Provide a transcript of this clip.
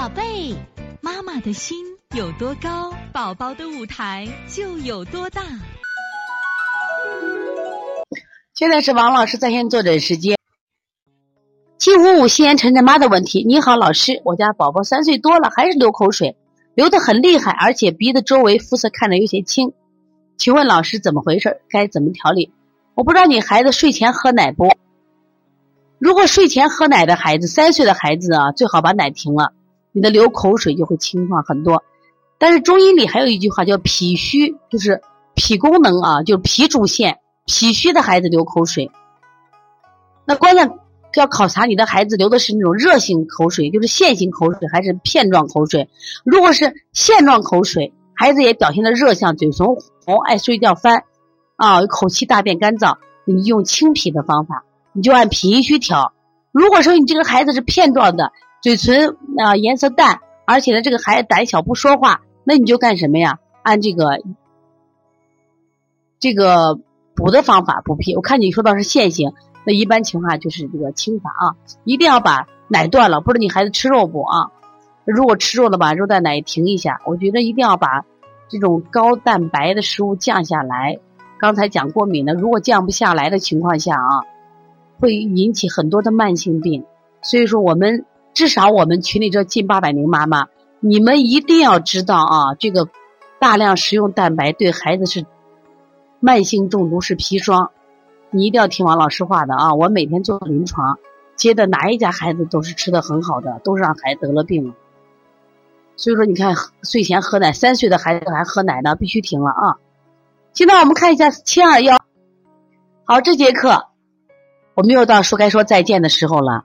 宝贝，妈妈的心有多高，宝宝的舞台就有多大。现在是王老师在线坐诊时间。七五五西安晨晨妈的问题，你好，老师，我家宝宝三岁多了，还是流口水，流的很厉害，而且鼻子周围肤色看着有些青，请问老师怎么回事？该怎么调理？我不知道你孩子睡前喝奶不？如果睡前喝奶的孩子，三岁的孩子啊，最好把奶停了，你的流口水就会轻缓很多。但是中医里还有一句话叫脾虚，就是脾功能啊，就是脾主线，脾虚的孩子流口水。那关键要考察你的孩子流的是那种热性口水，就是线性口水还是片状口水。如果是线状口水，孩子也表现的热象，嘴唇红，爱睡觉翻，啊，口气大便干燥，你用清脾的方法。你就按脾虚调。如果说你这个孩子是片状的，嘴唇啊颜色淡，而且呢这个孩子胆小不说话，那你就干什么呀？按这个这个补的方法补脾。我看你说到是线性，那一般情况下就是这个清法啊，一定要把奶断了。不知你孩子吃肉不啊？如果吃肉的把肉蛋奶停一下。我觉得一定要把这种高蛋白的食物降下来。刚才讲过敏的，如果降不下来的情况下啊。会引起很多的慢性病，所以说我们至少我们群里这近八百名妈妈，你们一定要知道啊，这个大量食用蛋白对孩子是慢性中毒是砒霜，你一定要听王老师话的啊！我每天做临床接的哪一家孩子都是吃的很好的，都是让孩子得了病。所以说你看睡前喝奶，三岁的孩子还喝奶呢，必须停了啊！现在我们看一下七二幺，好，这节课。我们又到说该说再见的时候了，